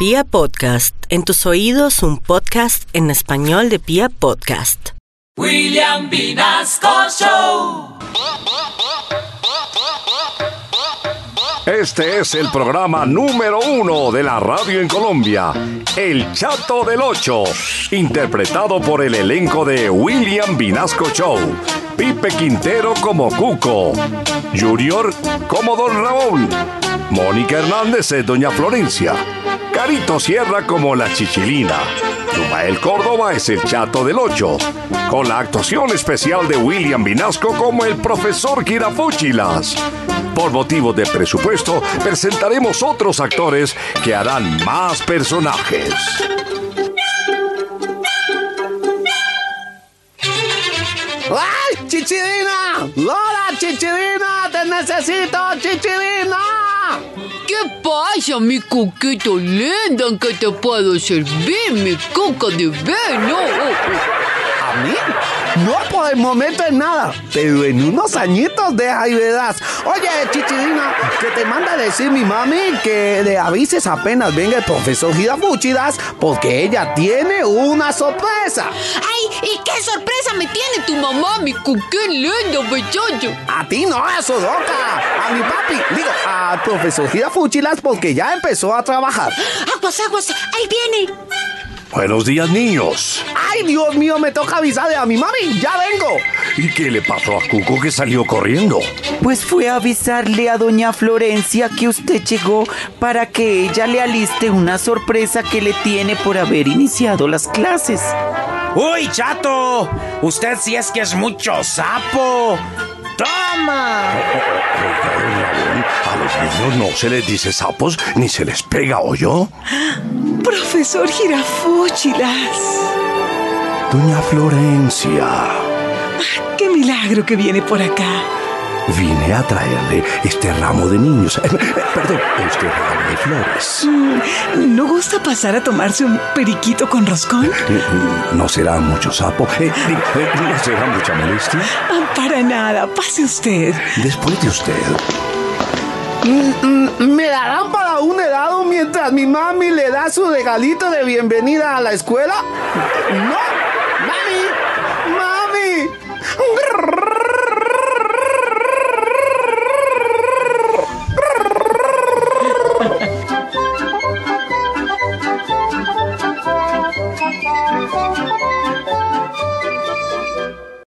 Pia Podcast, en tus oídos un podcast en español de Pia Podcast. William Vinasco Show. Este es el programa número uno de la radio en Colombia, El Chato del Ocho, interpretado por el elenco de William Vinasco Show, Pipe Quintero como Cuco, Junior como Don Ramón, Mónica Hernández es Doña Florencia, Carito Sierra como la Chichilina, Rumael Córdoba es el Chato del Ocho, con la actuación especial de William Vinasco como el profesor Girafúchilas. Por motivo de presupuesto, presentaremos otros actores que harán más personajes. ¡Ay, Chichirina! ¡Lola, Chichirina! ¡Te necesito, Chichirina! ¿Qué pasa, mi cuquito lindo? ¿En qué te puedo servir, mi cuca de veno? ¿A mí? No por el momento en nada, pero en unos añitos deja y verás. Oye, Chichirina, que te manda a decir mi mami que le avises apenas venga el profesor Girafúchidas porque ella tiene una sorpresa. ¡Ay! ¿Y qué sorpresa me tiene tu mamá, mi cuqué lindo, bechocho? A ti no, eso loca. A mi papi, digo, al profesor Girafúchilas porque ya empezó a trabajar. Aguas, aguas, ahí viene. Buenos días, niños. ¡Ay, Dios mío! Me toca avisarle a mi mami. ¡Ya vengo! ¿Y qué le pasó a Cuco que salió corriendo? Pues fue a avisarle a doña Florencia que usted llegó para que ella le aliste una sorpresa que le tiene por haber iniciado las clases. ¡Uy, chato! Usted sí es que es mucho sapo. ¡Toma! A los niños no se les dice sapos ni se les pega, ¿oyó? Profesor Girafúchilas. Doña Florencia, Qué milagro que viene por acá. vine a traerle este ramo de niños. eh, eh, perdón, este ramo de flores. Mm, ¿No gusta pasar a tomarse un periquito con roscón? Eh, ¿No será mucho sapo? Eh, eh, ¿No será mucha molestia? Ah, para nada, pase usted. Después de usted. ¿Me darán para un helado mientras mi mami le da su regalito de bienvenida a la escuela? ¡No! ¡Mami!